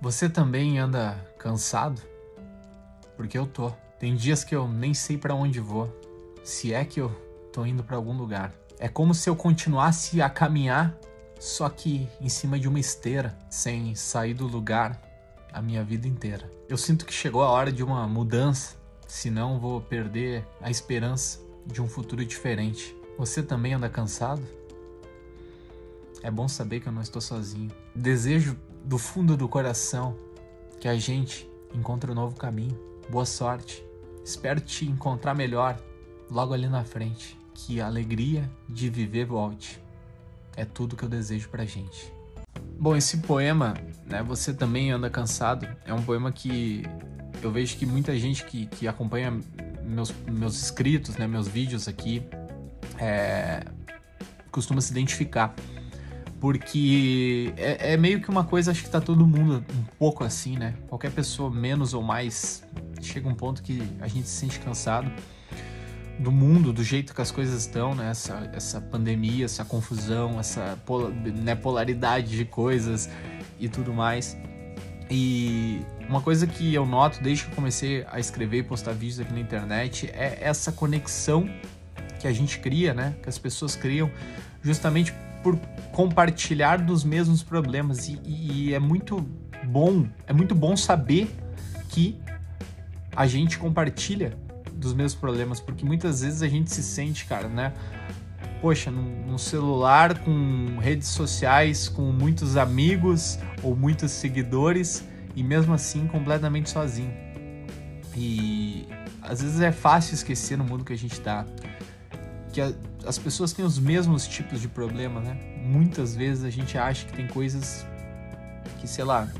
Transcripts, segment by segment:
Você também anda cansado? Porque eu tô. Tem dias que eu nem sei para onde vou, se é que eu tô indo para algum lugar. É como se eu continuasse a caminhar, só que em cima de uma esteira, sem sair do lugar a minha vida inteira. Eu sinto que chegou a hora de uma mudança, senão vou perder a esperança de um futuro diferente. Você também anda cansado? É bom saber que eu não estou sozinho. Desejo do fundo do coração que a gente encontre um novo caminho. Boa sorte. Espero te encontrar melhor logo ali na frente. Que a alegria de viver volte. É tudo que eu desejo pra gente. Bom, esse poema, né, Você Também Anda Cansado, é um poema que eu vejo que muita gente que, que acompanha meus, meus escritos, né, meus vídeos aqui, é, costuma se identificar. Porque é, é, meio que uma coisa, acho que tá todo mundo um pouco assim, né? Qualquer pessoa, menos ou mais, chega um ponto que a gente se sente cansado do mundo, do jeito que as coisas estão, né? Essa, essa pandemia, essa confusão, essa né, polaridade de coisas e tudo mais. E uma coisa que eu noto desde que comecei a escrever e postar vídeos aqui na internet é essa conexão que a gente cria, né? Que as pessoas criam justamente por compartilhar dos mesmos problemas. E, e é muito bom, é muito bom saber que a gente compartilha dos mesmos problemas, porque muitas vezes a gente se sente, cara, né? Poxa, num, num, celular com redes sociais, com muitos amigos ou muitos seguidores e mesmo assim completamente sozinho. E às vezes é fácil esquecer no mundo que a gente tá que a, as pessoas têm os mesmos tipos de problema, né? Muitas vezes a gente acha que tem coisas que, sei lá,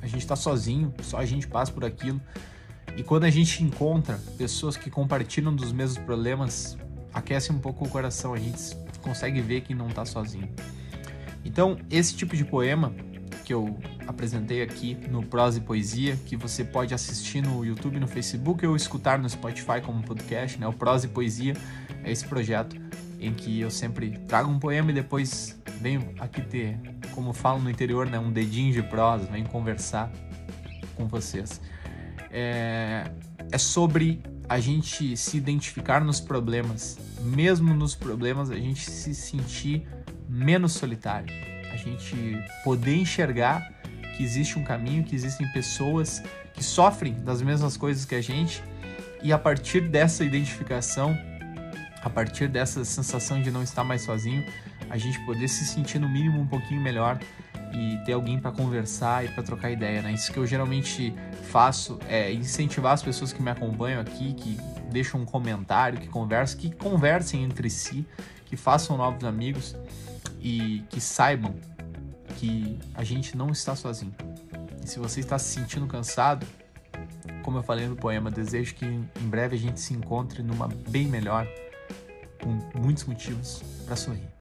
a gente tá sozinho, só a gente passa por aquilo. E quando a gente encontra pessoas que compartilham dos mesmos problemas, aquece um pouco o coração, a gente consegue ver que não tá sozinho. Então, esse tipo de poema que eu apresentei aqui no Prosa e Poesia, que você pode assistir no YouTube, no Facebook ou escutar no Spotify como podcast, né? O Prosa e Poesia é esse projeto em que eu sempre trago um poema e depois venho aqui ter, como falo no interior, né, um dedinho de prosa, venho conversar com vocês. É, é sobre a gente se identificar nos problemas, mesmo nos problemas, a gente se sentir menos solitário, gente poder enxergar que existe um caminho, que existem pessoas que sofrem das mesmas coisas que a gente e a partir dessa identificação a partir dessa sensação de não estar mais sozinho, a gente poder se sentir no mínimo um pouquinho melhor e ter alguém para conversar e para trocar ideia, né? Isso que eu geralmente faço é incentivar as pessoas que me acompanham aqui, que deixam um comentário, que conversam, que conversem entre si, que façam novos amigos e que saibam que a gente não está sozinho. E se você está se sentindo cansado, como eu falei no poema, desejo que em breve a gente se encontre numa bem melhor com muitos motivos para sorrir.